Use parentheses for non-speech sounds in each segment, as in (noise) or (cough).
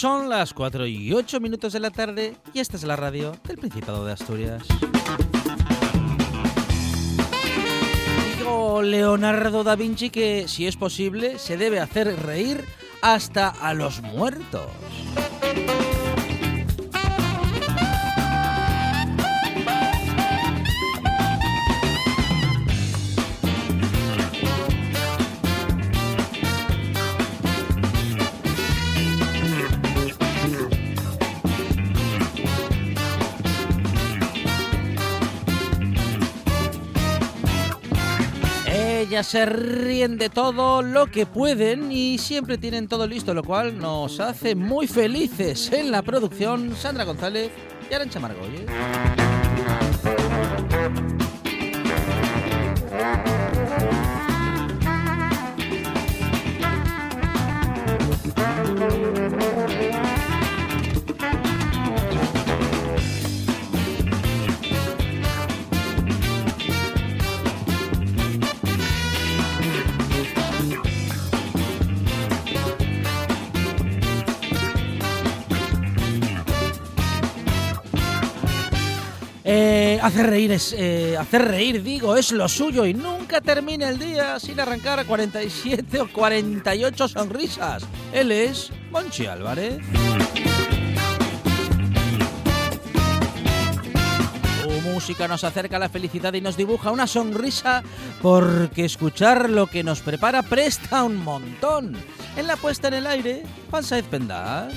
Son las 4 y 8 minutos de la tarde y esta es la radio del Principado de Asturias. Digo Leonardo da Vinci que, si es posible, se debe hacer reír hasta a los muertos. Se ríen de todo lo que pueden y siempre tienen todo listo, lo cual nos hace muy felices en la producción Sandra González y Arancha Margolles. Hacer reír es eh, hacer reír, digo, es lo suyo y nunca termina el día sin arrancar 47 o 48 sonrisas. Él es Monchi Álvarez. Música nos acerca a la felicidad y nos dibuja una sonrisa porque escuchar lo que nos prepara presta un montón. En la puesta en el aire, Juan Saez Pendas.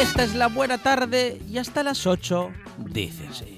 Esta es la buena tarde y hasta las 8, dícese.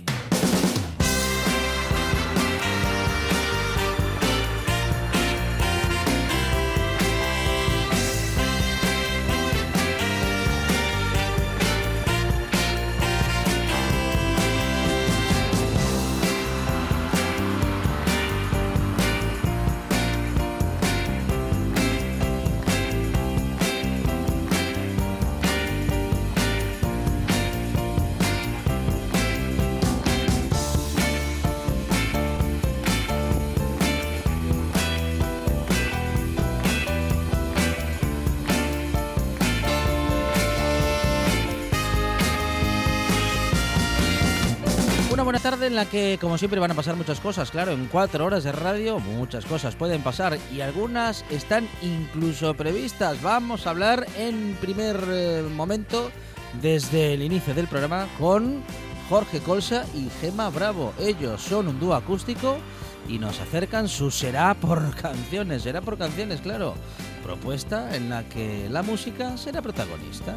En la que, como siempre, van a pasar muchas cosas. Claro, en cuatro horas de radio muchas cosas pueden pasar y algunas están incluso previstas. Vamos a hablar en primer eh, momento, desde el inicio del programa, con Jorge Colsa y Gema Bravo. Ellos son un dúo acústico y nos acercan su Será por canciones. Será por canciones, claro. Propuesta en la que la música será protagonista.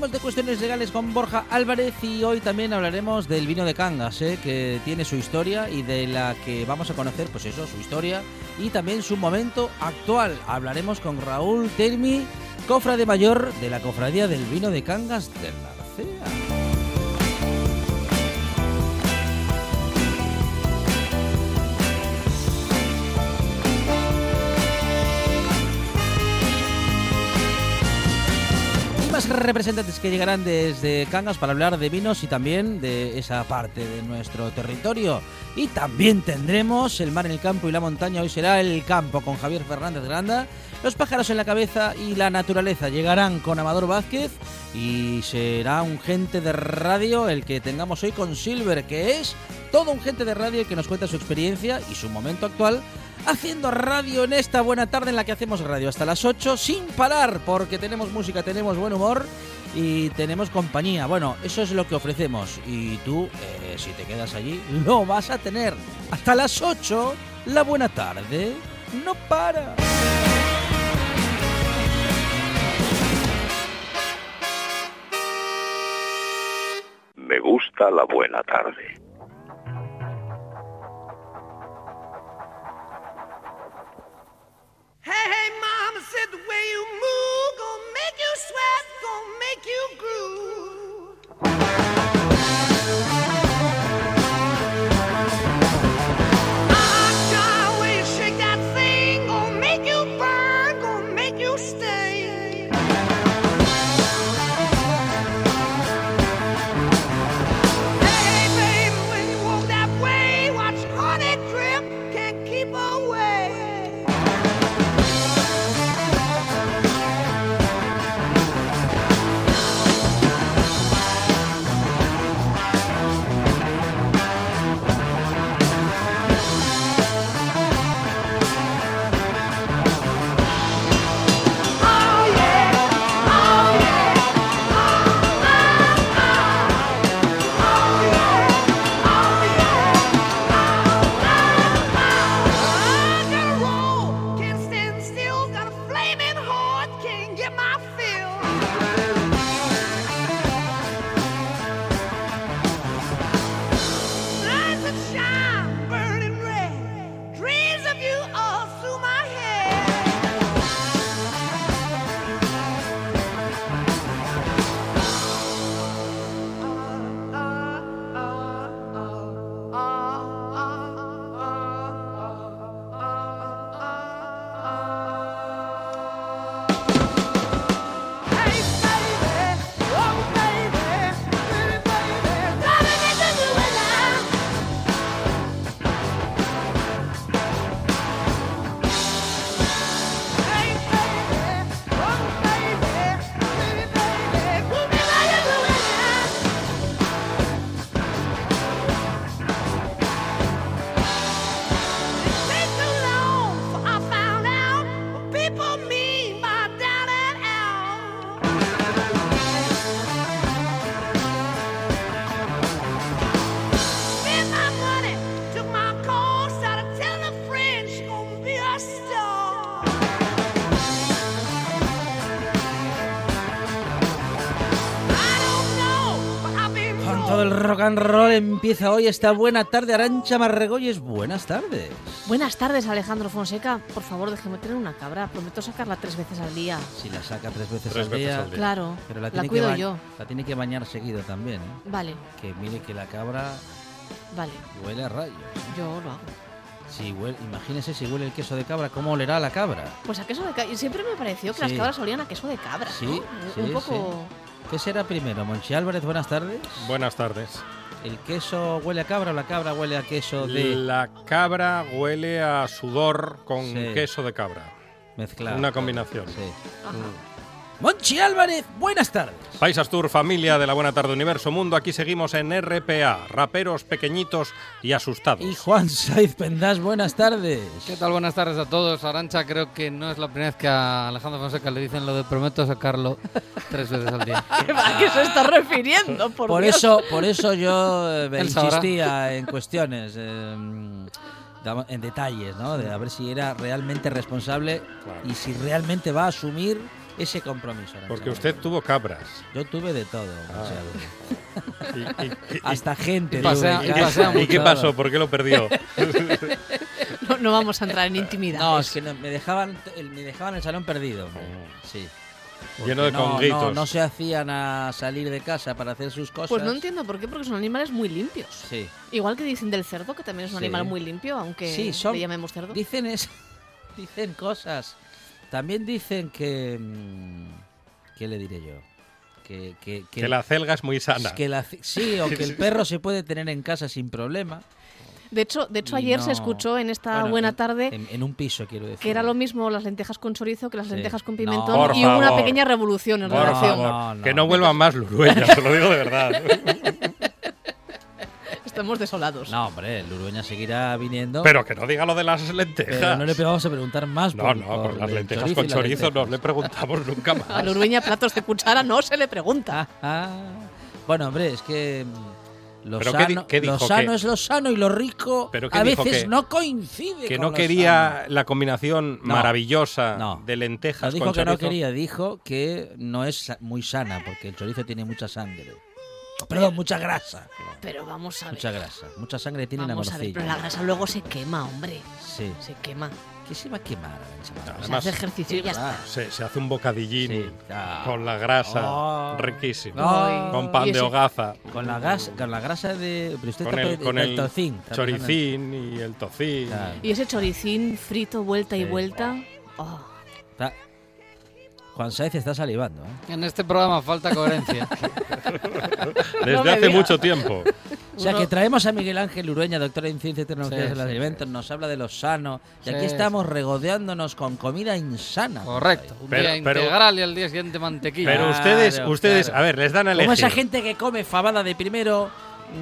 Hablaremos de cuestiones legales con Borja Álvarez y hoy también hablaremos del vino de Cangas, ¿eh? que tiene su historia y de la que vamos a conocer, pues eso, su historia y también su momento actual. Hablaremos con Raúl Termi, cofrade mayor de la Cofradía del Vino de Cangas de Narcea. Representantes que llegarán desde Cangas para hablar de vinos y también de esa parte de nuestro territorio. Y también tendremos el mar en el campo y la montaña. Hoy será el campo con Javier Fernández Granda Los pájaros en la cabeza y la naturaleza llegarán con Amador Vázquez y será un gente de radio el que tengamos hoy con Silver, que es todo un gente de radio que nos cuenta su experiencia y su momento actual haciendo radio en esta buena tarde en la que hacemos radio hasta las 8 sin parar porque tenemos música, tenemos buen humor y tenemos compañía. Bueno, eso es lo que ofrecemos y tú, eh, si te quedas allí, lo vas a tener. Hasta las 8, la buena tarde no para. Gusta la buena tarde. Hey, hey, mama said the way you move gonna make you sweat, gonna make you groove. Rock and roll empieza hoy esta buena tarde. Arancha Marregoyes, buenas tardes. Buenas tardes, Alejandro Fonseca. Por favor, déjeme tener una cabra. Prometo sacarla tres veces al día. Si la saca tres veces, Tres al, veces día, al día. Claro, Pero la, tiene que cuido ba- yo. La tiene que bañar seguido también, ¿eh? Vale, Que mire que la cabra vale, huele a rayos. yo lo hago. Si huele, imagínese si huele el queso de cabra, ¿cómo olerá la cabra? Pues a queso de cabra. Siempre me pareció que Sí. las cabras olían a queso de cabra. Sí, ¿no? sí, Un poco. ¿Qué será primero? Monchi Álvarez, buenas tardes. Buenas tardes. ¿El queso huele a cabra o la cabra huele a queso de La cabra huele a sudor con Sí. queso de cabra. mezclado? Una combinación. Sí. Ajá. Monchi Álvarez, buenas tardes. Paisas Tour, familia de la Buena Tarde Universo Mundo, aquí seguimos en RPA, raperos pequeñitos y asustados. Y Juan Saiz Pendas, buenas tardes. ¿Qué tal? Buenas tardes a todos. Arancha, creo que no es la primera vez que a Alejandro Fonseca le dicen lo de prometo sacarlo tres veces al día. (laughs) ¿A qué se está refiriendo? Por, Por Dios? eso, por eso yo eh, insistía en cuestiones, eh, en detalles, ¿no? De a ver si era realmente responsable Claro. y si realmente va a asumir ese compromiso. Porque usted tuvo cabras. Yo tuve de todo. Ah. o sea, (laughs) ¿Y, y- y- hasta gente. Y pasea- tuve y en casa. pasea y qué pasó? ¿Por qué lo perdió? (laughs) No, no vamos a entrar en intimidad. No, es que no- me dejaban, el- me dejaban el salón perdido. Sí. Lleno de Porque no, conguitos. No, no se hacían a salir de casa para hacer sus cosas. Pues no entiendo por qué, porque son animales muy limpios. Sí. Igual que dicen del cerdo, que también es un Sí. animal muy limpio, aunque Sí, son- le llamemos cerdo. Dicen es, (laughs) dicen cosas. También dicen que mm, ¿qué le diré yo? Que, que, que la celga es muy sana. que la- sí, o (laughs) que el perro se puede tener en casa sin problema. De hecho, de hecho ayer se escuchó en esta bueno, buena en- tarde En, en un piso, quiero decir. que era lo mismo las lentejas con chorizo que las Sí. lentejas con pimentón y hubo una pequeña revolución en Por redacción. favor, No, no. que no vuelvan más Lurueña, se (laughs) lo digo de verdad. Estamos desolados. No, hombre, el Urueña seguirá viniendo. Pero que no diga lo de las lentejas. pero no le vamos a preguntar más. No, por- no, por por las lentejas chorizo con las chorizo no le preguntamos nunca (laughs) A más. Lurueña platos de cuchara no se le pregunta. Ah, bueno, hombre, es que mm, lo ¿Pero sano, qué es lo sano y lo rico ¿Pero a dijo? veces ¿Que- no coincide Que con no lo quería sano. la combinación No. maravillosa No. de No lentejas dijo con que no chorizo. quería, dijo que no es muy sana porque el chorizo tiene mucha sangre. Perdón, mucha grasa. Pero vamos a ver. Mucha grasa. Mucha sangre tiene la Vamos a ver, morcilla. pero la grasa luego se quema, hombre. Sí. Se quema. ¿Qué se va a quemar? Martín? Se Además, hace ejercicio y ya Ah, está. se, se hace un bocadillín Sí, con la grasa Oh. riquísimo. Con pan de hogaza. Con la, gas, con la grasa de... Pero usted Con está el, con el tocín. choricín y el tocín. Claro. Y ese choricín frito vuelta y vuelta. oh. Está- Juan Saez está salivando. ¿eh? En este programa falta coherencia. (laughs) Desde No hace mucho tiempo. O sea, Uno- que traemos a Miguel Ángel Urueña, doctor en Ciencia y Tecnologías Sí, de los sí, Alimentos, nos habla de lo sano, y Sí, aquí estamos regodeándonos con comida insana. Correcto. Un Pero- día pero- integral y al día siguiente mantequilla. Pero Claro, ustedes, ustedes, claro. a ver, les dan a Como elegir. esa gente que come fabada de primero,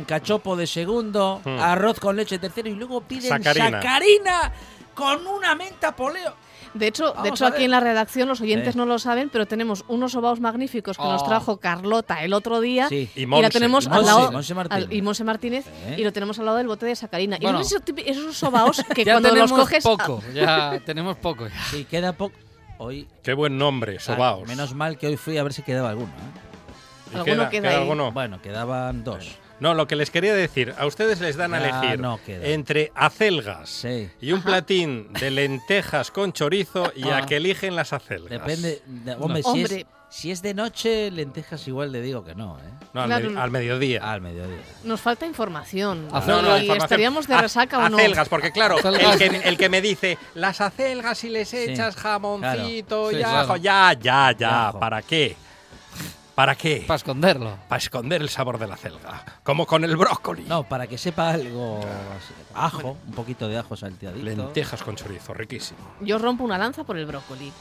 cachopo de segundo, Hmm. arroz con leche de tercero y luego piden Sacarina. sacarina con una menta poleo. De hecho, de hecho aquí en la redacción los oyentes Sí. no lo saben, pero tenemos unos sobaos magníficos que nos Oh. trajo Carlota el otro día. Sí. Y Y Monse. la tenemos Y al lado Monse Martínez. al- y Monse Martínez y lo tenemos al lado del bote de sacarina. Bueno. y esos, esos sobaos que (laughs) ya cuando los coges ah, poco. Ya (laughs) tenemos poco. ya. Sí, queda poco. Hoy, Qué buen nombre, sobaos. Ah, menos mal que hoy fui a ver si quedaba alguno. ¿eh? ¿Y Alguno queda- queda queda ahí. alguno? Bueno, quedaban dos. No, lo que les quería decir, a ustedes les dan a elegir no entre acelgas Sí. y un platín de lentejas con chorizo y a Ah. que eligen las acelgas. Depende. de- hombre, No. Si, Hombre. es, si es de noche, lentejas igual le digo que no, ¿eh? No, al, Claro. medi- al mediodía. Al mediodía. nos falta información. No, no, y información. estaríamos de A- resaca o no. Acelgas, porque claro, el que, el que me dice, las acelgas si les Sí, echas jamoncito claro. y Sí, ajo, claro. ya, ya, ya. ¿para qué? ¿Para qué? Para esconderlo. Para esconder el sabor de la acelga, como con el brócoli. No, para que sepa algo. Ajo, un poquito de ajo salteadito. Lentejas con chorizo, riquísimo. Yo rompo una lanza por el brócoli.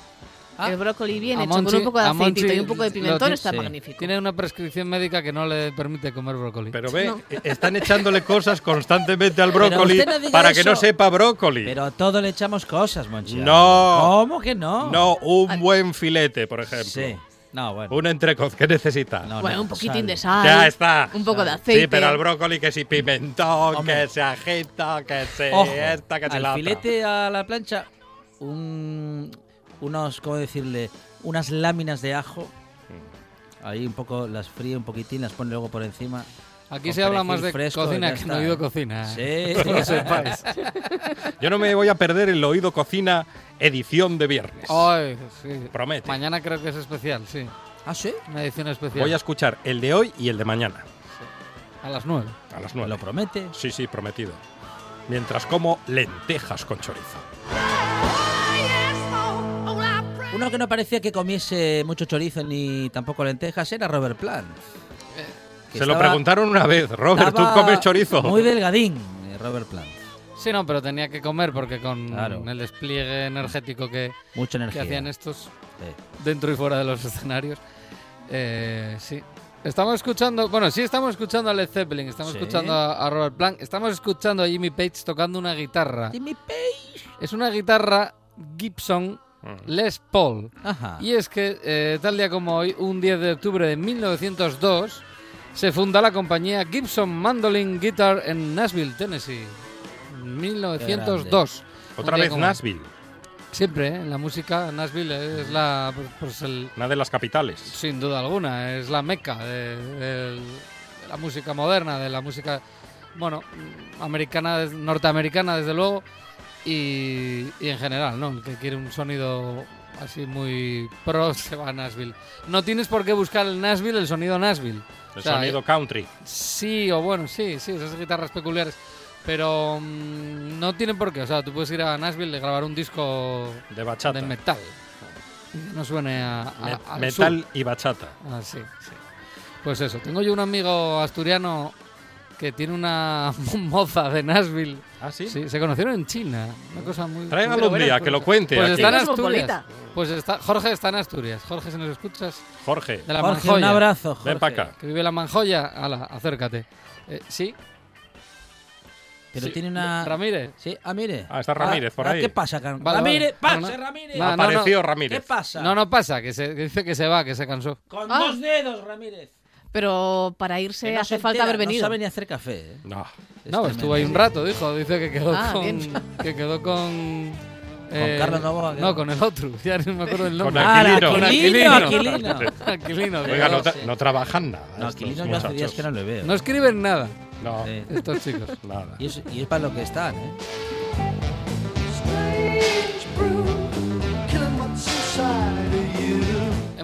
Ah. el brócoli bien hecho con un poco de aceitito y un poco de pimentón está sí. magnífico. Tiene una prescripción médica que no le permite comer brócoli. Pero ve, No. (laughs) eh, están echándole cosas constantemente al brócoli no para que no sepa brócoli. Pero a todo le echamos cosas, Monchi. No. ¿Cómo que no? No, un buen filete, por ejemplo. Sí. No, bueno. Un entrecoz, ¿qué necesita? No, bueno, no, un poquitín sal. de sal. Ya está. Un poco de aceite. Sí, pero al brócoli que si pimentón, Hombre. que se agita, que se Ojo, esta, que se al la otra. filete a la plancha, un, unos, ¿cómo decirle? Unas láminas de ajo. Ahí un poco las fríe un poquitín, las pone luego por encima. Aquí se habla más de fresco, cocina que no oído cocina. Sí. (laughs) Que lo sepáis. (laughs) Yo no me voy a perder el oído cocina edición de viernes. Ay, sí. Promete. Mañana creo que es especial, sí. ¿Ah, sí? Una edición especial. Voy a escuchar el de hoy y el de mañana, A las nueve. a las ¿Me nueve. lo promete? Sí, sí, prometido. Mientras como lentejas con chorizo. Uno que no parecía que comiese mucho chorizo ni tampoco lentejas era Robert Plant. Se lo preguntaron una vez, Robert, ¿tú comes chorizo? Muy delgadín, eh, Robert Plant. Sí, no, pero tenía que comer porque con Claro. el despliegue energético que, Mucha que energía. hacían estos Sí. dentro y fuera de los escenarios. Eh, sí. Estamos escuchando, bueno, sí estamos escuchando a Led Zeppelin, estamos Sí. escuchando a, a Robert Plant, estamos escuchando a Jimmy Page tocando una guitarra. Jimmy Page. Es una guitarra Gibson Mm. Les Paul. Ajá. Y es que eh, tal día como hoy, un 10 de octubre de 1902, se funda la compañía Gibson Mandolin Guitar en Nashville, Tennessee. 1902. Un Otra vez como. Nashville, Siempre, ¿eh? en la música, Nashville es la, pues, pues el, una de las capitales. sin duda alguna, es la meca de, de- de la música moderna, de la música, bueno, americana, norteamericana desde luego, y, y en general, ¿no? El que quiere un sonido así muy pro se va a Nashville. No tienes por qué buscar el Nashville, el sonido Nashville. El O sea, sonido country. Sí, o bueno, sí, sí, esas guitarras peculiares. Pero mm, no tienen por qué. O sea, tú puedes ir a Nashville y grabar un disco De bachata. de metal. No suene a, a- Me- al metal sur. y bachata. Ah, sí, sí. Pues eso, tengo yo un amigo asturiano que tiene una (laughs) moza de Nashville. ¿Ah, sí? Sí, se conocieron en China. Una cosa muy. Tráigalo un día, que lo cuente Pues aquí. está en. Asturias. Pues está, Jorge está en Asturias. Jorge, si nos escuchas, Jorge, de la Jorge, un Manjoya. abrazo, Jorge. ven para acá. Que vive la Manjoya. Ala, acércate. Eh, sí, Pero Sí. tiene una... Ramírez. Sí, ah, mire. Ah, está Ramírez por ahí. ¿Qué pasa, Can- Vale, Ramírez, vale. pase, No, no. Ramírez. No, no, Apareció ¿Qué Ramírez. pasa? No, no pasa, que, se, que dice que se va, que se cansó. Con Ah. dos dedos, Ramírez. Pero para irse hace falta haber venido. No sabe ni hacer café. ¿eh? No. Es no, tremendo. estuvo ahí un rato, dijo. Dice que quedó Ah, con. bien. (laughs) Que quedó con. eh, Carlos Novoa, No, con el otro. (laughs) Ya no me acuerdo el Con nombre. Ah, Aquilino. Con Aquilino, Aquilino. Aquilino. (laughs) Aquilino, Oiga, no, tra- no trabajan nada. No, Aquilino yo hace días que no le veo. No escriben nada No, Sí. estos chicos. nada. Y es, y es para lo que están, ¿eh?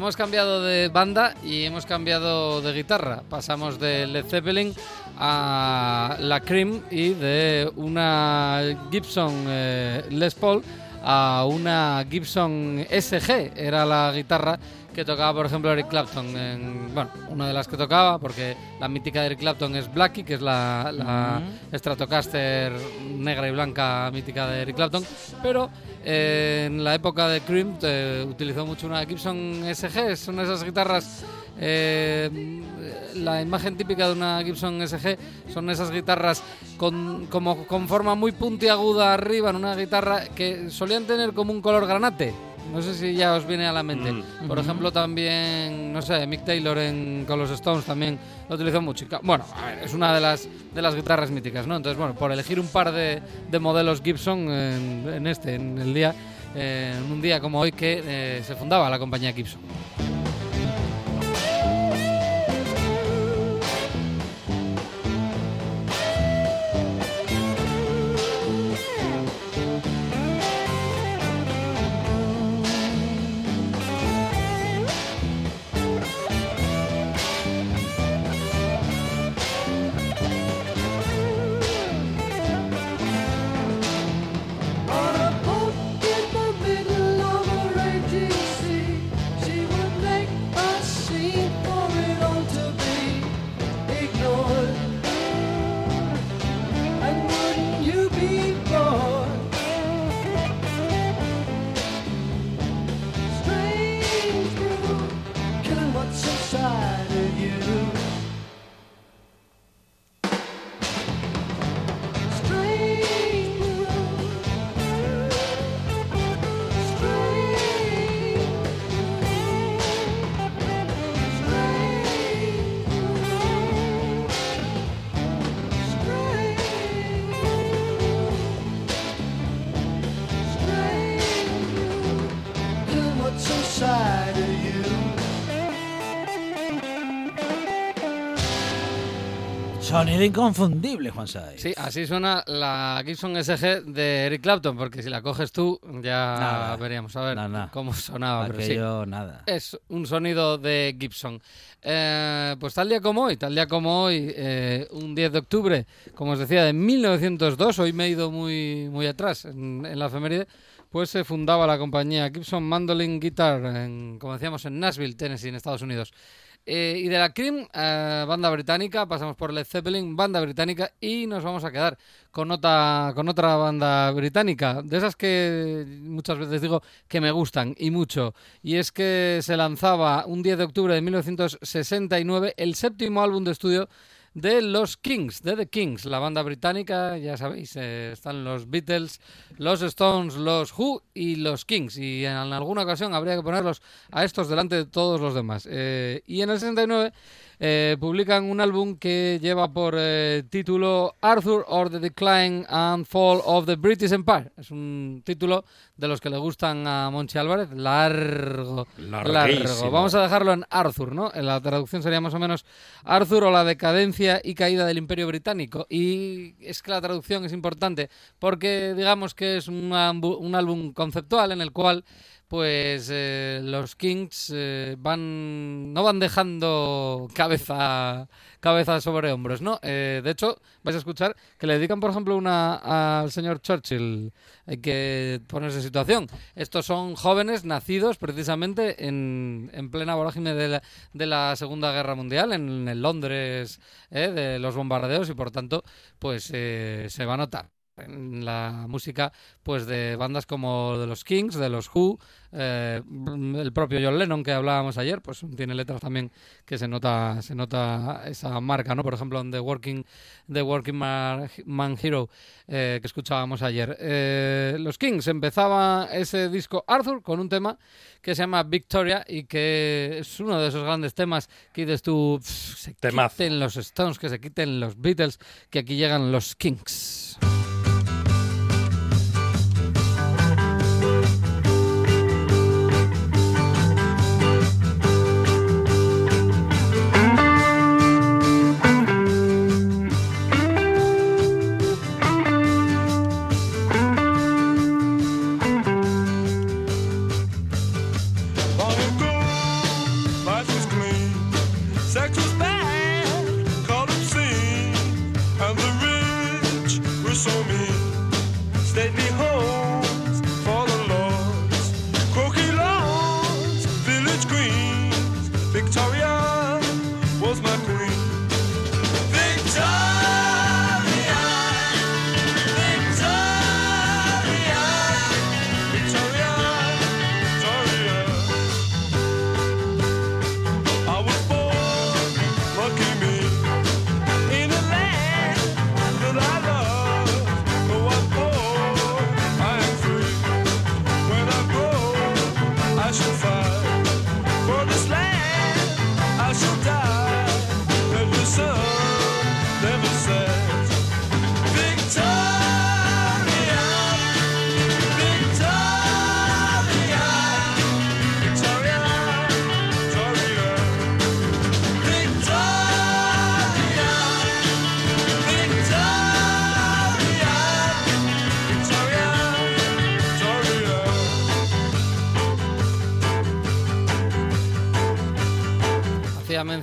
Hemos cambiado de banda y hemos cambiado de guitarra. Pasamos de Led Zeppelin a la Cream y de una Gibson eh, Les Paul a una Gibson SG. Era la guitarra que tocaba, por ejemplo, Eric Clapton. En, bueno, una de las que tocaba, porque la mítica de Eric Clapton es Blackie, que es la, la Stratocaster negra y blanca mítica de Eric Clapton. Pero eh, en la época de Cream eh, utilizó mucho una Gibson SG, son esas guitarras. Eh, la imagen típica de una Gibson SG son esas guitarras con, como, con forma muy puntiaguda arriba en una guitarra que solían tener como un color granate. No sé si ya os viene a la mente. Mm. Por ejemplo, también, no sé, Mick Taylor en, con los Stones también lo utilizó mucho. Bueno, a ver, es una de las, de las guitarras míticas, ¿no? Entonces, bueno, por elegir un par de, de modelos Gibson en, en este, en el día, eh, en un día como hoy que eh, se fundaba la compañía Gibson. Inside of you. Sonido inconfundible, Juan Saiz. Sí, así suena la Gibson SG de Eric Clapton, porque si la coges tú ya Nada. veríamos a ver cómo sonaba. pero sí. Aquello, nada. Es un sonido de Gibson. Eh, pues tal día como hoy, tal día como hoy, eh, un 10 de octubre, como os decía, de 1902, hoy me he ido muy, muy atrás en, en la efeméride, pues se fundaba la compañía Gibson Mandolin Guitar, en, como decíamos, en Nashville, Tennessee, en Estados Unidos. Eh, y de la Cream, eh, banda británica, pasamos por Led Zeppelin, banda británica, y nos vamos a quedar con otra, con otra banda británica, de esas que muchas veces digo que me gustan y mucho. Y es que se lanzaba un 10 de octubre de 1969 el séptimo álbum de estudio de los Kings, de The Kings, la banda británica, ya sabéis, eh, están los Beatles, los Stones, los Who y los Kings. Y en alguna ocasión habría que ponerlos a estos delante de todos los demás. Eh, y en el 69 eh, publican un álbum que lleva por eh, título Arthur or the Decline and Fall of the British Empire. Es un título de los que le gustan a Monchi Álvarez, largo, largo. Vamos a dejarlo en Arthur, ¿no? En la traducción sería más o menos Arthur o la decadencia y caída del Imperio Británico. Y es que la traducción es importante porque digamos que es un álbum conceptual en el cual pues eh, los Kings eh, van no van dejando cabeza cabeza sobre hombros, ¿no? Eh, de hecho, vais a escuchar que le dedican, por ejemplo, una al señor Churchill. Hay que ponerse en situación. Estos son jóvenes nacidos precisamente en, en plena vorágine de la, de la Segunda Guerra Mundial, en el Londres eh, de los bombardeos y por tanto, pues eh, se va a notar en la música pues de bandas como de los Kings, de los Who, eh, el propio John Lennon que hablábamos ayer, pues tiene letras también que se nota se nota esa marca, ¿no? Por ejemplo, en The Working The Working Man, Hero eh, que escuchábamos ayer. Eh, los Kings empezaba ese disco Arthur con un tema que se llama Victoria y que es uno de esos grandes temas que dices tú, "Pff, se Temazo. quiten los Stones, que se quiten los Beatles, que aquí llegan los Kings.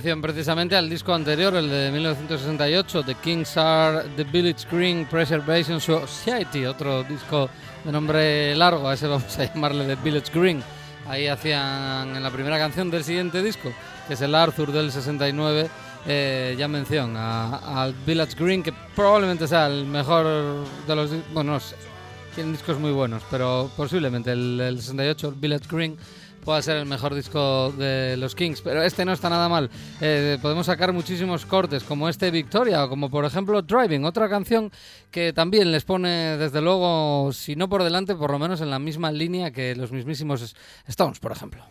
Mención precisamente al disco anterior, el de 1968, The Kings Are the Village Green Preservation Society, otro disco de nombre largo, a ese vamos a llamarle The Village Green. Ahí hacían en la primera canción del siguiente disco, que es el Arthur del 69, eh, ya mención al Village Green, que probablemente sea el mejor de los... Bueno, no sé, tienen discos muy buenos, pero posiblemente el, el 68, el Village Green, pueda ser el mejor disco de los Kings. Pero este no está nada mal. Eh, podemos sacar muchísimos cortes, como este Victoria, o como por ejemplo Driving, otra canción que también les pone, desde luego, si no por delante, por lo menos en la misma línea que los mismísimos Stones, por ejemplo.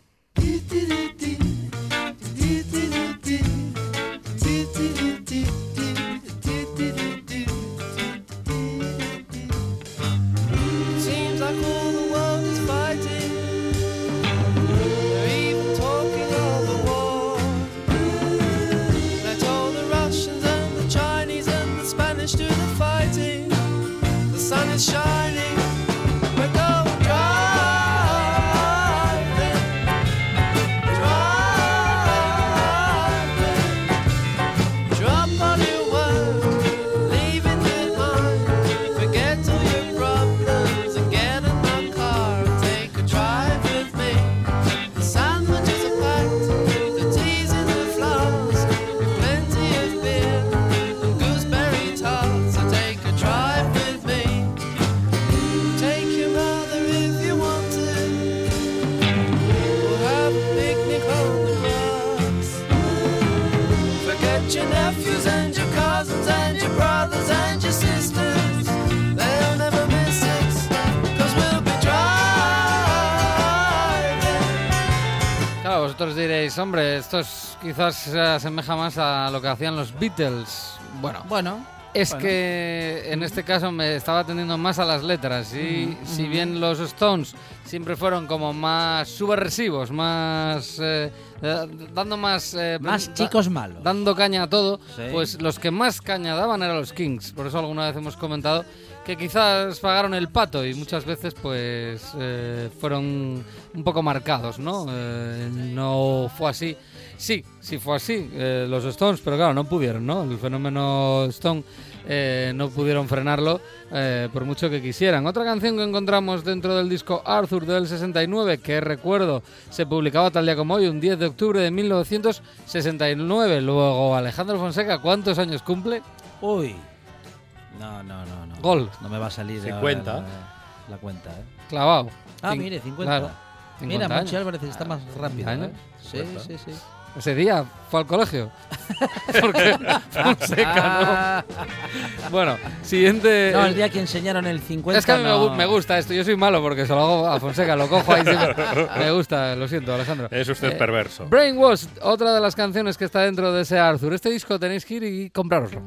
Hombre, esto es- quizás se asemeja más a lo que hacían los Beatles. Bueno, Bueno, Es Bueno. que en este caso me estaba atendiendo más a las letras y si bien los Stones siempre fueron como más subversivos, más eh, eh, dando más eh, más chicos malos. dando caña a todo, Sí. pues los que más caña daban eran los Kings. Por eso alguna vez hemos comentado que quizás pagaron el pato y muchas veces pues eh, fueron un poco marcados, ¿no? Eh, no fue así. Sí, sí fue así, eh, los Stones, pero claro, no pudieron, ¿no? El fenómeno Stone no pudieron frenarlo por mucho que quisieran. Otra canción que encontramos dentro del disco Arthur del 69, que recuerdo se publicaba tal día como hoy, un 10 de octubre de 1969. Luego, Alejandro Fonseca, ¿cuántos años cumple? Uy. No, no, no, no. Gol. No me va a salir 50. ahora la, la cuenta, ¿eh? Clavado. Ah, Cin- mire, 50. claro, Mira, 50 Monchi. Álvarez está más rápido, años. ¿eh? Sí, sí, sí. Ese día fue al colegio. (laughs) Porque Fonseca, ¿no? Bueno, siguiente. No, el día que enseñaron el 50. Es que a mí no. me gusta esto. Yo soy malo porque se lo hago a Fonseca, lo cojo ahí. siempre. Me gusta, lo siento, Alejandro. Es usted Eh, perverso. Brainwash, otra de las canciones que está dentro de ese Arthur. Este disco tenéis que ir y comprároslo.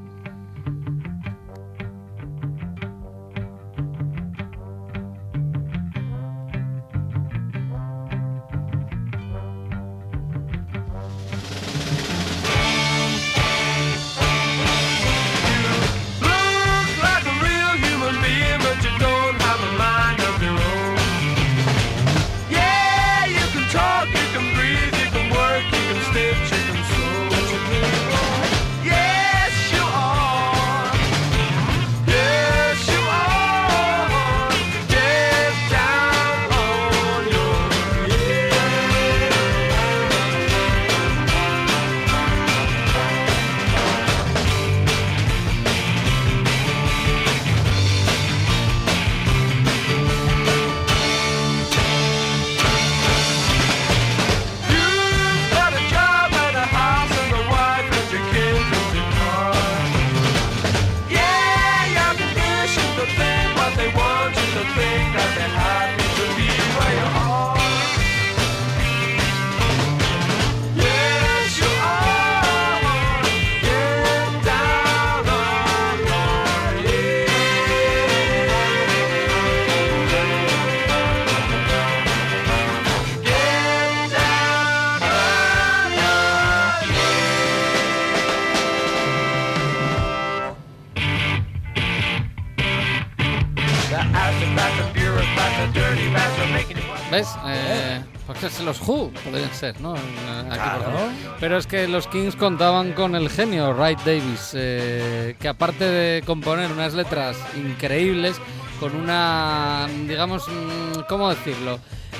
Podrían ser, ¿no? Eh, aquí, por ejemplo. Pero es que los Kings contaban con el genio Wright Davis, eh, que aparte de componer unas letras increíbles, con una, digamos, mm, ¿cómo decirlo?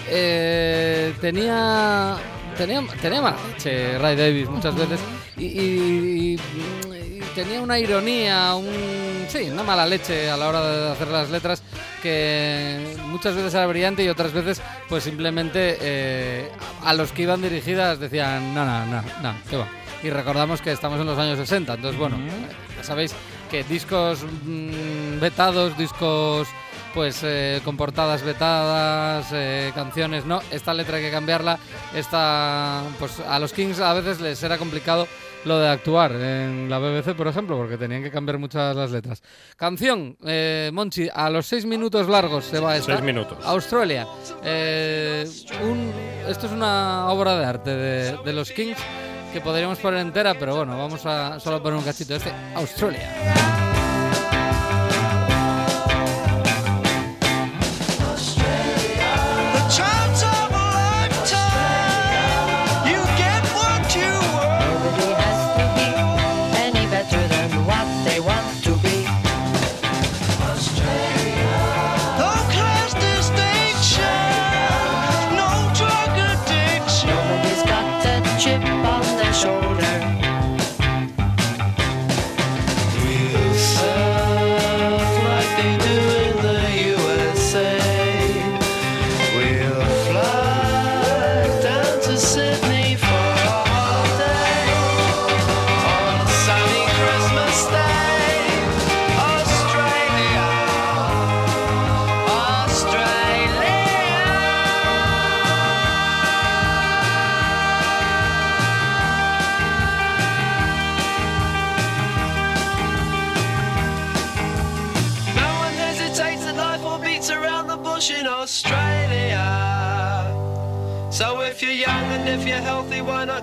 Eh, tenía, tenía, tenía mala leche Wright Davis muchas veces y- y- y tenía una ironía, un, sí, una mala leche a la hora de hacer las letras que muchas veces era brillante y otras veces pues simplemente eh, a los que iban dirigidas decían no, no, no, no, qué va. Y recordamos que estamos en los años 60, entonces bueno, ya sabéis que discos mm, vetados, discos pues eh, con portadas vetadas, eh, canciones, no, esta letra hay que cambiarla, esta, pues a los Kings a veces les era complicado lo de actuar en la BBC, por ejemplo, porque tenían que cambiar muchas las letras. Canción, eh, Monchi, a los seis minutos largos se va esta. Seis minutos. Australia. Eh, un- esto es una obra de arte de, de los Kings que podríamos poner entera, pero bueno, vamos a solo poner un cachito. Este, Australia.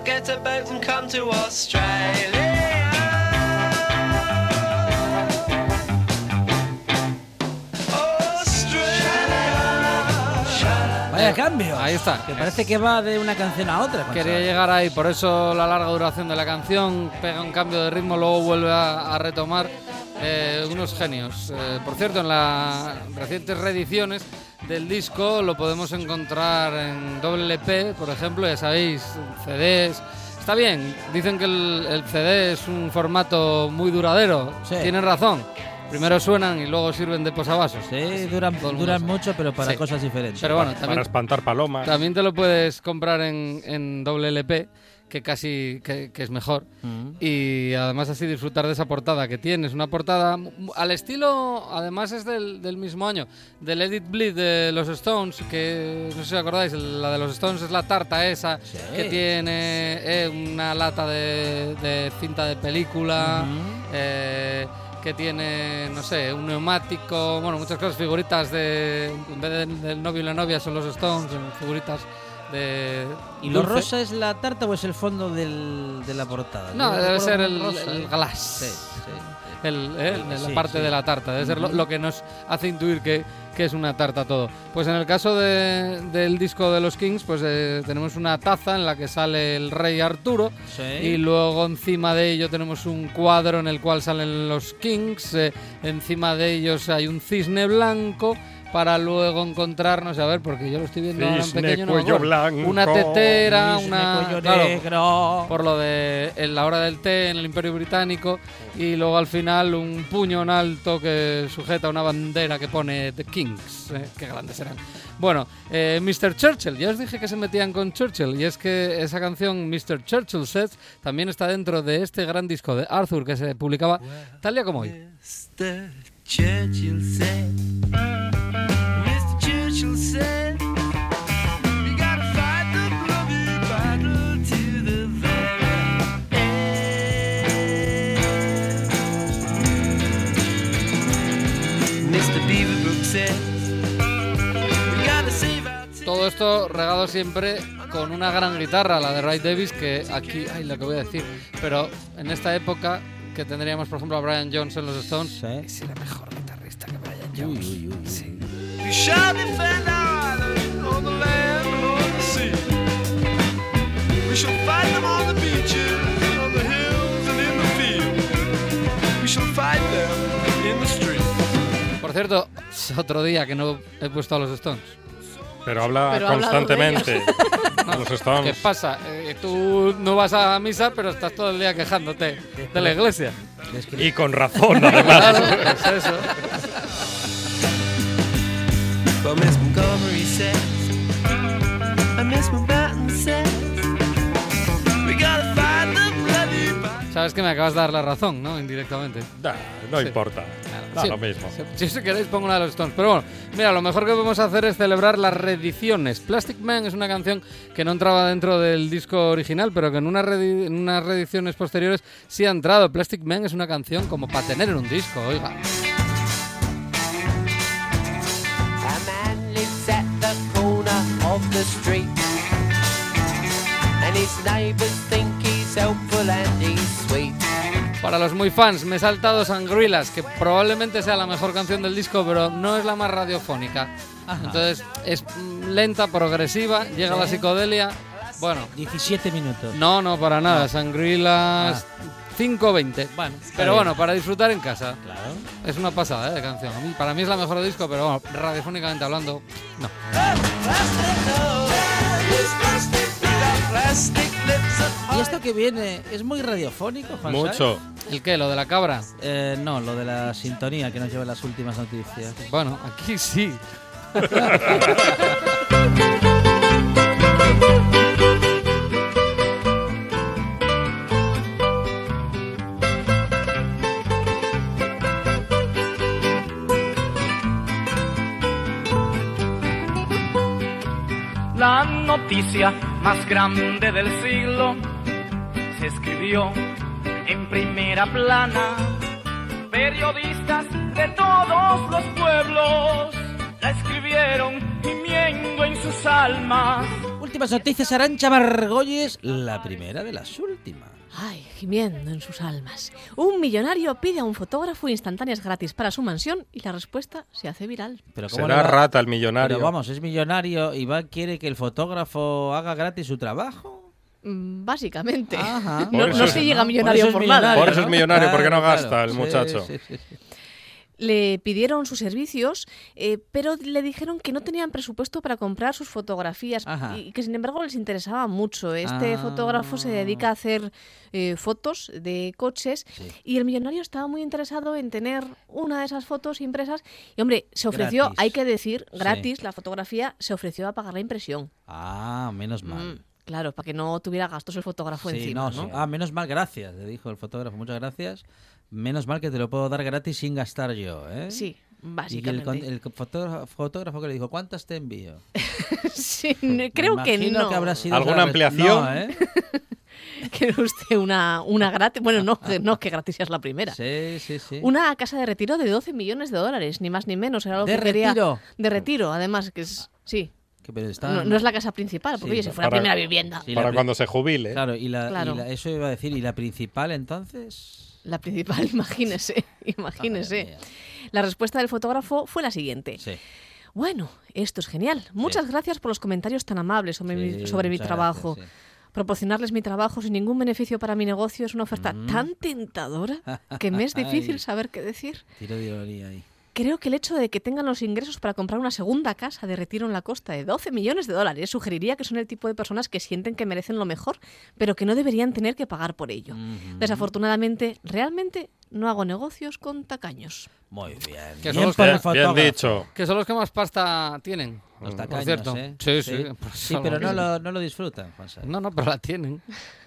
Get a boat and come to Australia. Vaya cambio. Ahí está. Que parece que va de una canción a otra. Quería llegar ahí, por eso la larga duración de la canción, pega un cambio de ritmo, luego vuelve a, a retomar. Eh, unos genios. Eh, por cierto, en las recientes reediciones del disco lo podemos encontrar en doble LP, por ejemplo, ya sabéis, CDs. Está bien, dicen que el, el CD es un formato muy duradero. Sí. Tienen razón. Primero suenan y luego sirven de posavasos. Sí, duran, mucho, pero para Sí. cosas diferentes. Pero bueno, Para también, espantar palomas. también te lo puedes comprar en, en doble LP, que casi que, que es mejor. Mm. Y además así disfrutar de esa portada que tienes. Una portada al estilo, además es del, del mismo año, del Edit Bleed de los Stones, que no sé si acordáis, la de los Stones es la tarta esa, Sí. que tiene eh, una lata de, de cinta de película. eh, que tiene, no sé, un neumático, bueno, muchas cosas, figuritas de, en vez de- del novio y la novia son los Stones, figuritas ¿Y lo dulce. rosa es la tarta o es el fondo del- de la portada? No, debe ser el, el ¿eh? glass. Sí, sí. El, la Sí, parte sí. de la tarta, debe ser lo, lo que nos hace intuir que, que es una tarta todo. Pues en el caso de- del disco de los Kings, pues eh, tenemos una taza en la que sale el rey Arturo Sí. y luego encima de ello tenemos un cuadro en el cual salen los Kings, eh, encima de ellos hay un cisne blanco para luego encontrarnos, a ver, porque yo lo estoy viendo ahora en pequeño, cuello blanco, una tetera, Cisne, una cuello claro, negro. por lo de en la hora del té en el Imperio Británico y luego al final un puño en alto que sujeta una bandera que pone The Kings. eh, qué grandes eran. Bueno, eh, Mr. Churchill, ya os dije que se metían con Churchill y es que esa canción Mr. Churchill Says también está dentro de este gran disco de Arthur que se publicaba tal día como hoy. Mr. Churchill said, Todo esto regado siempre con una gran guitarra, la de Ray Davis, que aquí, ay, lo que voy a decir, pero en esta época que tendríamos, por ejemplo, a Brian Jones en los Stones, Sí. es la mejor guitarrista que Brian Jones. uy, uy, uy. Sí. We shall defend our island on the land and on the sea. We shall fight them on the beaches, on the hills and in the field. We shall fight them in the street. Por cierto, es otro día que no he puesto a los Stones. Pero habla Pero constantemente. de los (laughs) ¿Qué Stones. pasa? Eh, tú no vas a misa, pero estás todo el día quejándote de la iglesia. Y con razón, además. Claro, es eso. But Miss Montgomery says, and Miss Mountbatten says, we gotta Sabes que me acabas de dar la razón, ¿no? Indirectamente. Da, no Sí. importa. Da Sí, lo mismo. Si, si queréis pongo una de los Stones. Pero bueno, mira, lo mejor que podemos hacer es celebrar las reediciones. Plastic Man es una canción que no entraba dentro del disco original, pero que en, una en unas reediciones posteriores sí ha entrado. Plastic Man es una canción como para tener en un disco, oiga. A man Para los muy fans, me he saltado Sangrilas, que probablemente sea la mejor canción del disco, pero no es la más radiofónica. Entonces es lenta, progresiva, llega la psicodelia. Bueno, 17 minutos. no, no, para nada. Sangrilas 5.20. Bueno, Pero bien. bueno, para disfrutar en casa. Claro. Es una pasada ¿eh? de canción. Para mí es la mejor del disco, pero bueno, radiofónicamente hablando, no. ¿Y esto que viene es muy radiofónico, Juan Mucho. ¿El qué? ¿Lo de la cabra? Eh, no, lo de la sintonía que nos lleva las últimas noticias. Bueno, aquí sí. La noticia más grande del siglo se escribió en primera plana. Periodistas de todos los pueblos la escribieron gimiendo en sus almas. Últimas noticias, Arancha Margolles, la primera de las últimas. Ay, gimiendo en sus almas. Un millonario pide a un fotógrafo instantáneas gratis para su mansión y la respuesta se hace viral. Pero ¿cómo Será rata el millonario. Pero vamos, es millonario y va quiere que el fotógrafo haga gratis su trabajo. Mm, Básicamente. Ajá. No, no se es- llega millonario Por por, eso es nada. millonario, Por eso es millonario, porque no Claro, gasta el muchacho. sí, sí, sí. Le pidieron sus servicios, eh, pero le dijeron que no tenían presupuesto para comprar sus fotografías Ajá. y que sin embargo les interesaba mucho. Este Ah. fotógrafo se dedica a hacer eh, fotos de coches Sí. y el millonario estaba muy interesado en tener una de esas fotos impresas y hombre, se ofreció, Gratis. hay que decir, Sí. gratis, la fotografía se ofreció a pagar la impresión. Ah, menos mal. Mm, claro, para que no tuviera gastos el fotógrafo Sí, encima. no, ¿no? sí. Ah, menos mal, gracias, le dijo el fotógrafo. Muchas gracias. Menos mal que te lo puedo dar gratis sin gastar yo, ¿eh? Sí, Y el, básicamente. el fotógrafo, fotógrafo que le dijo, ¿cuántas te envío? (laughs) Sí, creo Me que imagino no. que habrá sido ¿Alguna ampliación? No, ¿eh? (laughs) ¿Quiere usted una, una gratis? Bueno, no, que- no, que gratis es la primera. Sí, sí, sí. Una casa de retiro de 12 millones de dólares, ni más ni menos. Era lo ¿De que quería. retiro? De retiro, además, que es. Sí. Que pero está- No, no es la casa principal, porque Sí, oye, si fuera la primera vivienda. Sí, Para la cuando se jubile. Claro, y la, y Claro. la- eso iba a decir, ¿y la principal entonces? La principal, (laughs) imagínese, imagínese. La respuesta del fotógrafo fue la siguiente. Sí. Bueno, esto es genial. Muchas gracias por los comentarios tan amables sobre, mi, sobre mi trabajo. gracias. Proporcionarles mi trabajo sin ningún beneficio para mi negocio es una oferta Mm. tan tentadora que me es (laughs) difícil saber qué decir. Tiro de ahí. Creo que el hecho de que tengan los ingresos para comprar una segunda casa de retiro en la costa de 12 millones de dólares sugeriría que son el tipo de personas que sienten que merecen lo mejor, pero que no deberían tener que pagar por ello. Desafortunadamente, realmente no hago negocios con tacaños. Muy bien. Que Bien son los que- Bien, dicho. Que son los que más pasta tienen. Los por tacaños, cierto. ¿eh? Sí, sí. Sí, pero no lo, no lo disfrutan, Juan Saiz. No, no, pero la tienen.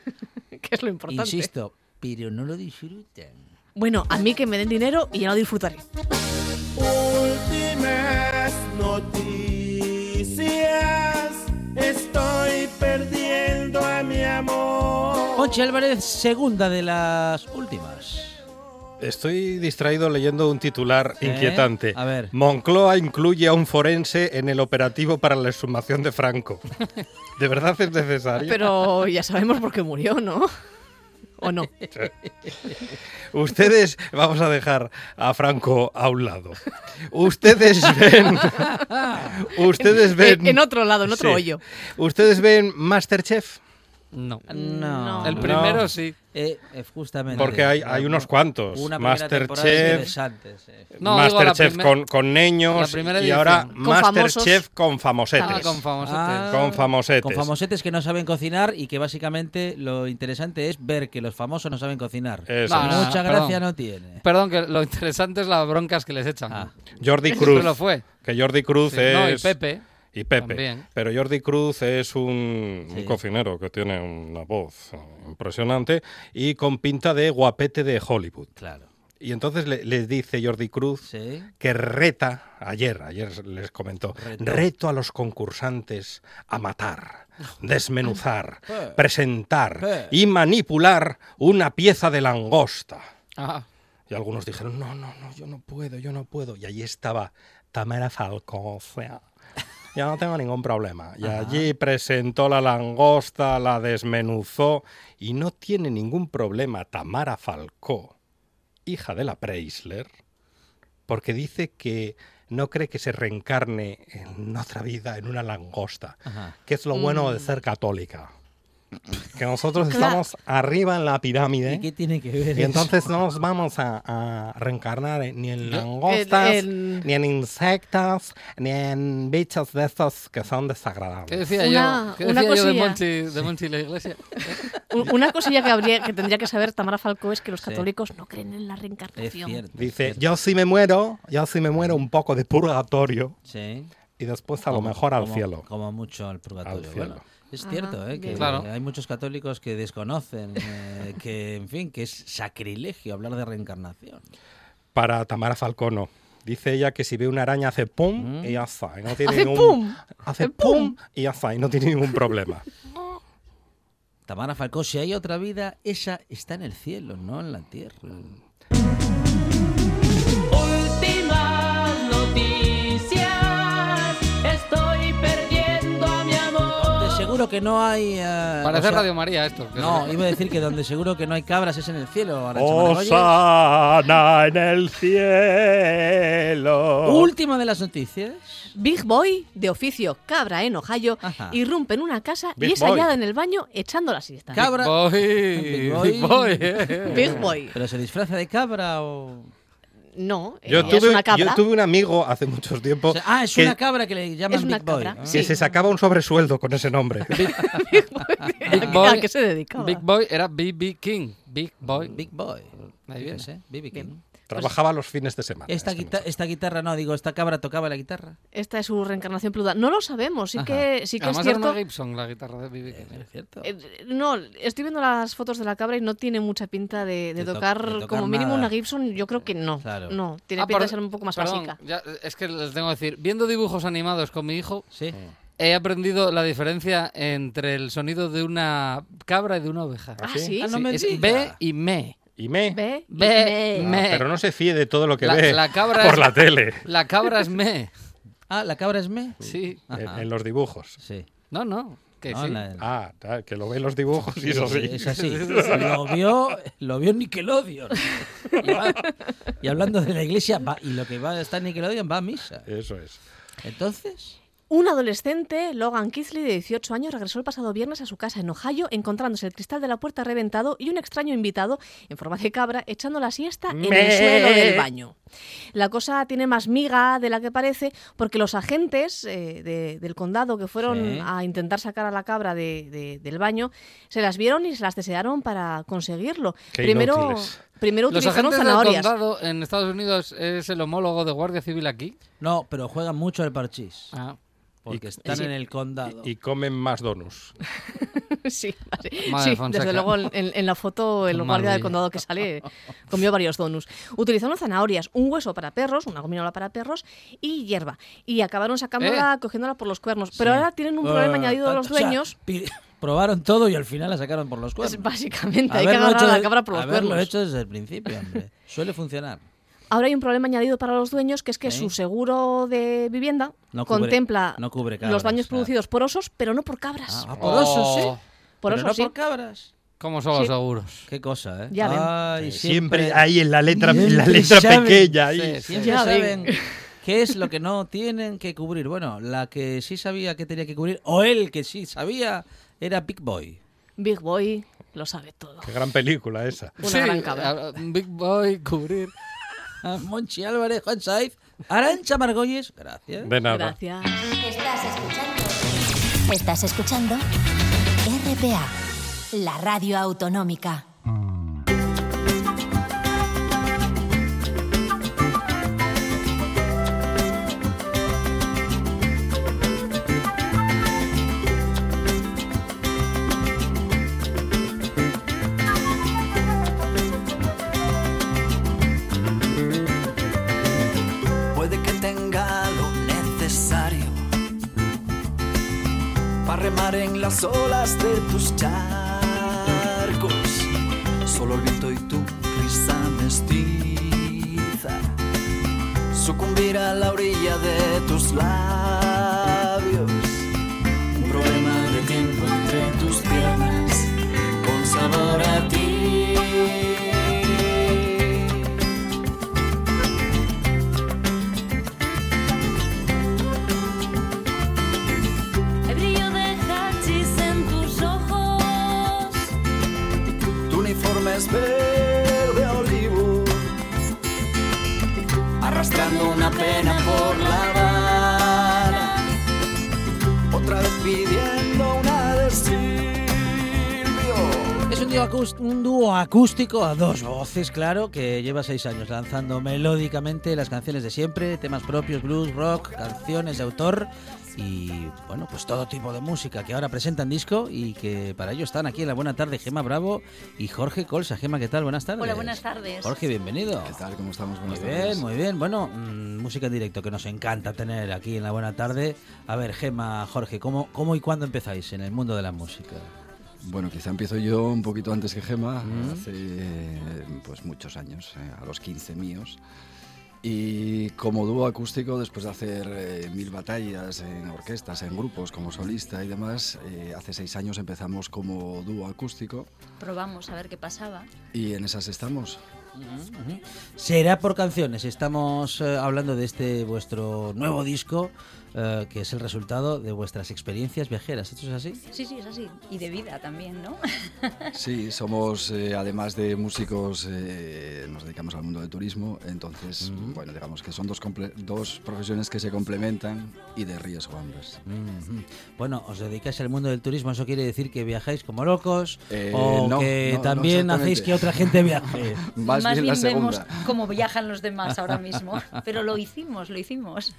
(laughs) que es lo importante. Insisto, pero no lo disfrutan. Bueno, a mí que me den dinero y ya lo disfrutaré. Últimas noticias. Estoy perdiendo a mi amor. Conchi Álvarez, segunda de las últimas. Estoy distraído leyendo un titular ¿Eh? inquietante. A ver. Moncloa incluye a un forense en el operativo para la exhumación de Franco. (laughs) ¿De verdad es necesario? Pero ya sabemos por qué murió, ¿no? ¿O no? (laughs) Ustedes, vamos a dejar a Franco a un lado. Ustedes ven. (laughs) Ustedes ven. En, en otro lado, en otro Sí. hoyo. Ustedes ven Masterchef. No. No. El No. primero sí. Eh, eh, justamente. Porque hay, hay unos cuantos. Una Masterchef. No, Masterchef con, con niños y ahora Masterchef famosos. con famosetes. Ah, con famosetes. Ah, Con famosetes. Con famosetes que no saben cocinar y que básicamente lo interesante es ver que los famosos no saben cocinar. Eso No, es. no, Mucha perdón. gracia no tiene. Perdón, que lo interesante es las broncas que les echan. Ah. Jordi Cruz. lo fue. Que Jordi Cruz Sí. es. No, y Pepe. Y Pepe. También. Pero Jordi Cruz es un, cocinero que tiene una voz impresionante y con pinta de guapete de Hollywood. Claro. Y entonces le, le dice Jordi Cruz Sí. que reta, ayer, ayer les comentó, reto a los concursantes a matar, (laughs) desmenuzar, (laughs) presentar y manipular una pieza de langosta. Ah, Y algunos dijeron, no, no, no, yo no puedo, yo no puedo. Y allí estaba Tamara Falcón, yo no tengo ningún problema. Y allí presentó la langosta, la desmenuzó y no tiene ningún problema Tamara Falcó, hija de la Preisler, porque dice que no cree que se reencarne en otra vida en una langosta, Ajá. que es lo bueno de Mm. ser católica. (laughs) Que nosotros Claro. estamos arriba en la pirámide. ¿Y qué tiene que ver Y eso? entonces no nos vamos a, a reencarnar en- ni en langostas, El- el- ni en insectos, ni en bichos de estos que son desagradables. ¿Qué decía Una- yo? ¿Qué una decía yo de. Monchi, de Monchi y la iglesia? (laughs) Un- Una cosilla que, habría, que tendría que saber Tamara Falcó es que los Sí. católicos no creen en la Es reencarnación. cierto. es Dice, cierto. yo si me muero, yo si me muero un poco de purgatorio Sí. y después a lo Como- mejor al como- cielo. Como mucho al purgatorio. Al cielo. Bueno, es Ajá, cierto, ¿eh? que. Claro. hay muchos católicos que desconocen eh, (laughs) que, en fin, que es sacrilegio hablar de reencarnación. Para Tamara Falcón no. Dice ella que si ve una araña hace pum Mm. y ya está. y no tiene Hace ningún- pum. Hace pum y ya está. Y no tiene ningún problema. (laughs) Tamara Falcó, si hay otra vida, esa está en el cielo, no en la tierra. Seguro que no hay. eh, Parece o sea, Radio María esto. No, no- iba a decir que donde seguro que no hay cabras es en el cielo. Arantxa Oh. Osana en el cielo. Última de las noticias. Big Boy, de oficio cabra en Ohio, Ajá. irrumpe en una casa Big y es Boy. hallado en el baño echando la siesta. Cabra. Big Boy. Big Boy. Big Boy. ¿Pero se disfraza de cabra o.? No, Yo es tuve, una cabra. yo tuve un amigo hace muchos tiempo o sea, ah, es que, una cabra que le llaman Es una Big Boy. cabra, Ah. que sí. se sacaba un sobresueldo con ese nombre. ¿A, (laughs) Big (laughs) Boy. a qué se dedicaba? Big Boy era BB King. Big Boy. Big Boy. Ahí viene. Fíjese, B.B. King. Trabajaba los fines de semana. Esta, este guita- esta guitarra, no, digo, esta cabra tocaba la guitarra. Esta es su reencarnación peluda. No lo sabemos, sí Ajá. que, sí que es Además era cierto. una Gibson la guitarra de BB King. ¿Es cierto? Eh, no, estoy viendo las fotos de la cabra y no tiene mucha pinta de, de De to- tocar, de tocar como mínimo nada. una Gibson. Yo creo que no. Claro. No, tiene Ah, pinta de ser un poco más perdón, básica. ya, es que les tengo que decir, viendo dibujos animados con mi hijo, Sí. he aprendido la diferencia entre el sonido de una cabra y de una oveja. Ah, sí? sí. Ah, no Sí, me es. B y me. Y me. Ve, Ve, y Ah, me. pero no se fíe de todo lo que La- ve la cabra por es- la tele, La cabra es me. Ah, la cabra es me. Sí. en, los dibujos. Sí. No, no. Que No, sí. la- Ah, que lo ve en los dibujos y eso sí. Es así. (laughs) Lo vio, lo vio Nickelodeon. Y, va- y hablando de la iglesia, va, y lo que va a estar en Nickelodeon va a misa. Eso es. Entonces, Un adolescente, Logan Kisley, de 18 años, regresó el pasado viernes a su casa en Ohio, encontrándose el cristal de la puerta reventado y un extraño invitado, en forma de cabra, echando la siesta en el suelo del baño. La cosa tiene más miga de la que parece, porque los agentes eh, de- del condado que fueron Sí. a intentar sacar a la cabra de- de- del baño, se las vieron y se las desearon para conseguirlo. Qué primero, inútiles. primero Los utilizaron agentes del zanahorias. condado en Estados Unidos es el homólogo de Guardia Civil aquí. no, pero juegan mucho al parchís. Ah, Porque Y- están sí. en el condado. Y comen más donuts. (laughs) Sí, desde luego en, en la foto el guardia del condado que sale (laughs) comió varios donuts. Utilizaron zanahorias, un hueso para perros, una gominola para perros y hierba. Y acabaron sacándola, cogiéndola por los cuernos. Pero Sí. ahora tienen un problema Eh, añadido de los o sea, dueños. probaron todo y al final la sacaron por los Es cuernos. básicamente, hay que Haberlo agarrar a la cabra por los haberlo cuernos. hecho desde el principio, hombre. Suele funcionar. Ahora hay un problema añadido para los dueños, que es que ¿Sí? su seguro de vivienda No cubre- contempla no cubre cabras, los daños claro. producidos por osos, pero no por cabras. Ah, por osos, sí. Oh, por Pero osos, no sí. por cabras. ¿Cómo son los Sí. seguros? Qué cosa, ¿eh? Ya ven. Ay, Siempre ahí en la letra, en la Siempre letra saben. pequeña. ahí. Sí, sí. Siempre Ya ven. saben qué es lo que no tienen que cubrir. Bueno, la que sí sabía que tenía que cubrir, o él que sí sabía, era Big Boy. Big Boy lo sabe todo. Qué gran película esa. Una gran cabra. Big Boy, cubrir. (laughs) Monchi Álvarez, Juan Saiz, Arancha Margolles, gracias. De nada. Gracias. Estás escuchando. Estás escuchando RPA, la radio autonómica. Para remar en las olas de tus charcos. Solo el viento y tu risa mestiza. Sucumbir a la orilla de tus labios. Es verde olivo, arrastrando una pena por la Habana. Otra vez pidiendo una de. Es un un dúo acústico a dos voces, claro, que lleva seis años lanzando melódicamente las canciones de siempre, temas propios, blues, rock, canciones de autor y, bueno, pues todo tipo de música que ahora presentan disco y que para ello están aquí en la Buena Tarde Gema Bravo y Jorge Colsa. Gema, ¿qué tal? Buenas tardes. Hola, buenas tardes. Jorge, bienvenido. ¿Qué tal? ¿Cómo estamos? Muy Buenas bien, tardes. muy bien. Bueno, mm, música en directo que nos encanta tener aquí en la Buena Tarde. A ver, Gema, Jorge, ¿cómo, cómo y cuándo empezáis en el mundo de la música? Bueno, quizá empiezo yo un poquito antes que Gema, Mm. hace pues muchos años, eh, a los 15 míos. Y como dúo acústico, después de hacer eh, mil batallas en orquestas, en grupos, como solista y demás, eh, hace seis años empezamos como dúo acústico Probamos a ver qué pasaba. y en esas estamos. Será por canciones. Estamos eh, hablando de este vuestro nuevo disco, eh, que es el resultado de vuestras experiencias viajeras. ¿Esto es así? Sí, sí, es así. Y de vida también, ¿no? (laughs) Sí, somos, eh, además de músicos, eh, nos dedicamos al mundo del turismo, entonces, bueno, digamos que son dos, dos profesiones que se complementan y de riesgo ambas. Ujú. Bueno, os dedicáis al mundo del turismo, ¿eso quiere decir que viajáis como locos? Eh, ¿O no, que no, no también hacéis exactamente. que otra gente viaje? (laughs) Más bien la vemos cómo viajan los demás ahora mismo. Pero lo hicimos, lo hicimos.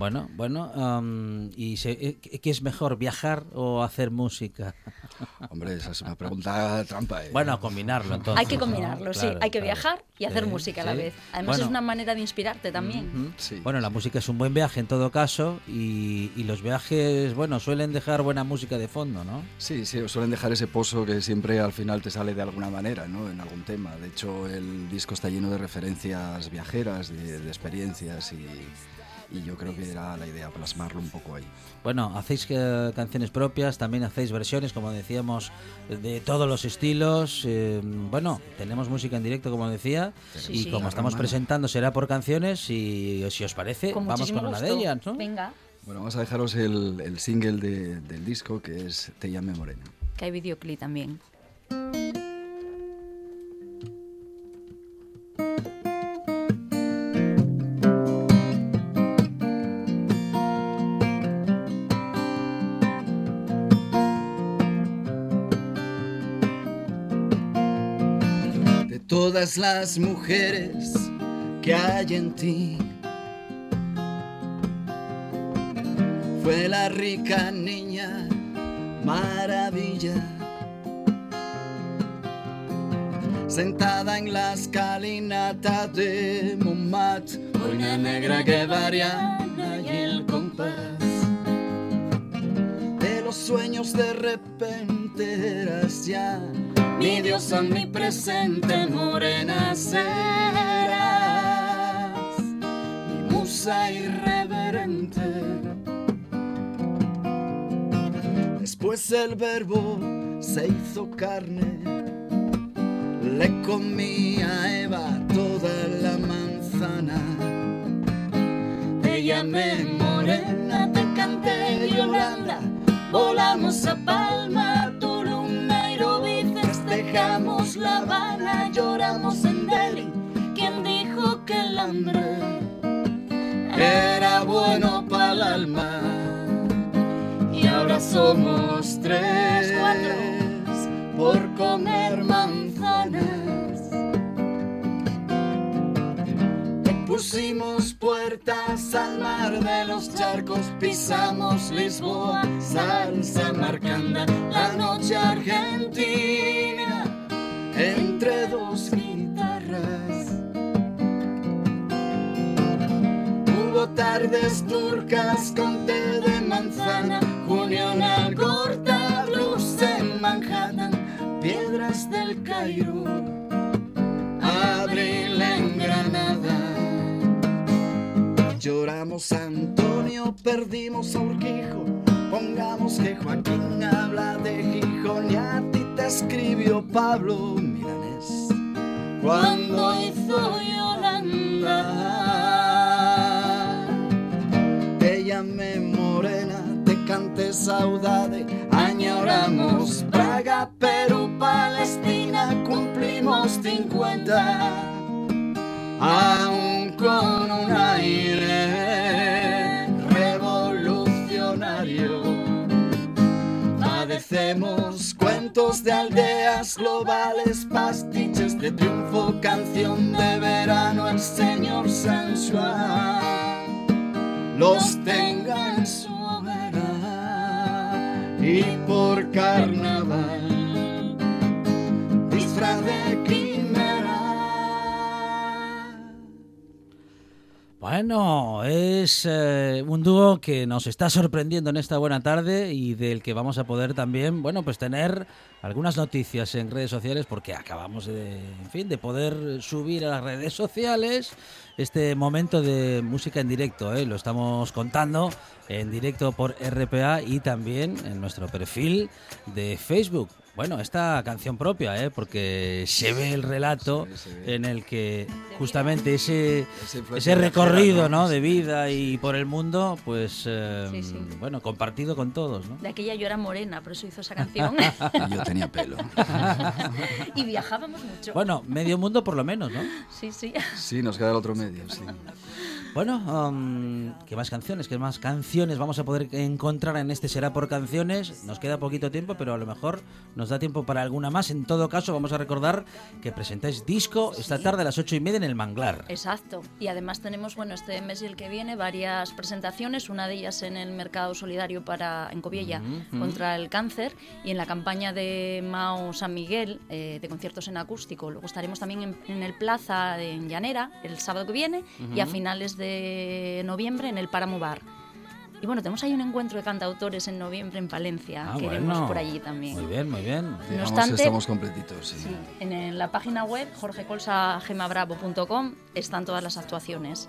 Bueno, bueno, am, ¿y se- eh, qué es mejor, viajar o hacer música? (laughs) Hombre, esa es una pregunta trampa. ¿eh? Bueno, combinarlo entonces. hay que ¿no? combinarlo, sí. Claro, Hay que claro. viajar y hacer Sí, música a la sí. vez. Además Bueno, es una manera de inspirarte también. Bueno, la música es un buen viaje en todo caso y, y los viajes, bueno, suelen dejar buena música de fondo, ¿no? Sí, sí, suelen dejar ese pozo que siempre al final te sale de alguna manera, ¿no? En algún tema. De hecho, el disco está lleno de referencias viajeras, de, de experiencias y, y yo creo que era la idea plasmarlo un poco ahí. Bueno, hacéis eh, canciones propias, también hacéis versiones, como decíamos, de todos los estilos. eh, bueno, tenemos música en directo, como decía, Sí, y sí. como estamos Hermano. presentando será por canciones y si os parece, Con vamos con una de ellas, ¿no? Venga, Bueno, vamos a dejaros el, el single de- del disco que es Te llame Morena. que hay videoclip también. Las mujeres que hay en ti. Fue la rica niña maravilla, sentada en la escalinata de Montmartre, una negra que variana y el compás de los sueños de repente eras ya mi diosa, mi presente morena serás, mi musa irreverente. Después el verbo se hizo carne, le comí a Eva toda la manzana. Te llamé morena, te canté Yolanda, volamos a Palma, festejamos La Habana, lloramos en Delhi. ¿Quién dijo que el hambre era bueno para el alma? Y ahora somos tres, por comer manzanas. Le pusimos puertas al mar de los charcos, pisamos Lisboa, salsa marcanda, la noche argentina, entre dos guitarras. Hubo tardes turcas con té de manzana, junio en Algorta, blues en Manhattan, piedras del Cairo, abril en Granada. Lloramos Antonio, perdimos a Urquijo, pongamos que Joaquín habla de Gijón y a ti te escribió Pablo. Cuando hizo Yolanda te llamé morena, te canté saudade, añoramos Praga, Perú, Palestina, cumplimos 50, aún con un aire revolucionario. Padecemos de aldeas globales, pastiches de triunfo, canción de verano, el señor Sanchuan los tenga en su hoguera y por carnaval. Disfraz de Bueno, es eh, un dúo que nos está sorprendiendo en esta buena tarde y del que vamos a poder también, bueno, pues tener algunas noticias en redes sociales porque acabamos de, en fin, de poder subir a las redes sociales este momento de música en directo, ¿eh? lo estamos contando en directo por RPA y también en nuestro perfil de Facebook. Bueno, esta canción propia, ¿eh? porque se ve el relato en el que justamente ese, ese recorrido ¿no? de vida y por el mundo, pues, eh, Sí, sí. bueno, compartido con todos, ¿no? De aquella yo era morena, por eso hizo esa canción. Y (laughs) yo tenía pelo. (laughs) y viajábamos mucho. Bueno, medio mundo por lo menos, ¿no? Sí, sí. Sí, nos queda el otro medio, sí. Bueno, um, ¿qué más canciones? ¿Qué más canciones vamos a poder encontrar en este Será por Canciones? Nos queda poquito tiempo, pero a lo mejor nos da tiempo para alguna más. En todo caso, vamos a recordar que presentáis disco esta tarde a las ocho y media en el Manglar. Exacto. Y además tenemos, bueno, este mes y el que viene varias presentaciones, una de ellas en el Mercado Solidario para en Coviella Ujú. contra el cáncer y en la campaña de Mao San Miguel eh, de conciertos en acústico. Luego estaremos también en, en el Plaza en Llanera el sábado que viene y a finales de noviembre en el Páramo Bar. Y bueno, tenemos ahí un encuentro de cantautores en noviembre en Palencia, Ah, que iremos bueno. por allí también. Muy bien, muy bien. Digamos, obstante- estamos completitos, sí. Sí, en la página web jorgecolsagemabravo.com están todas las actuaciones.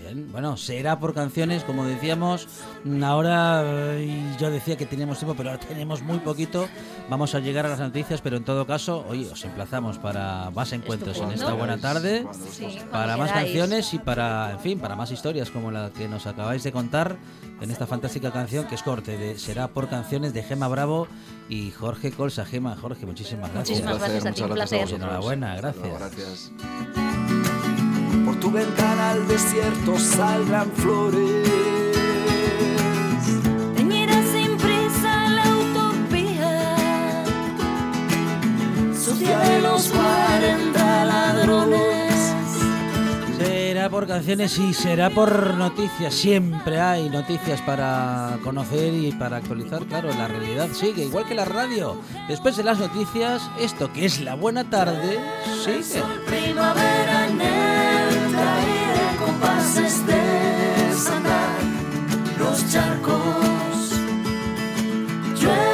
Bien, bueno, será por canciones, como decíamos. mm, Ahora eh, yo decía que teníamos tiempo, pero ahora tenemos muy poquito. Vamos a llegar a las noticias, pero en todo caso, hoy os emplazamos para más encuentros en esta Estupendo. buena tarde, Sí, para más queráis. canciones y para, en fin, para más historias como la que nos acabáis de contar en esta fantástica canción que es corte de Será por canciones de Gema Bravo y Jorge Colsa. Gema, Jorge, muchísimas gracias. Muchísimas gracias a ti, un placer. Enhorabuena, gracias. Gracias. Por tu ventana al desierto saldrán flores. Teñirá sin prisa la utopía, sucia de los 40 ladrones. Será por canciones y será por noticias. Siempre hay noticias para conocer y para actualizar. Claro, la realidad sigue, igual que la radio. Después de las noticias, esto que es la buena tarde, sigue. Los charcos. Llueve